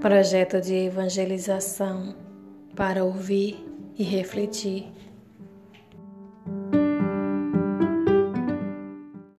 projeto de evangelização para ouvir e refletir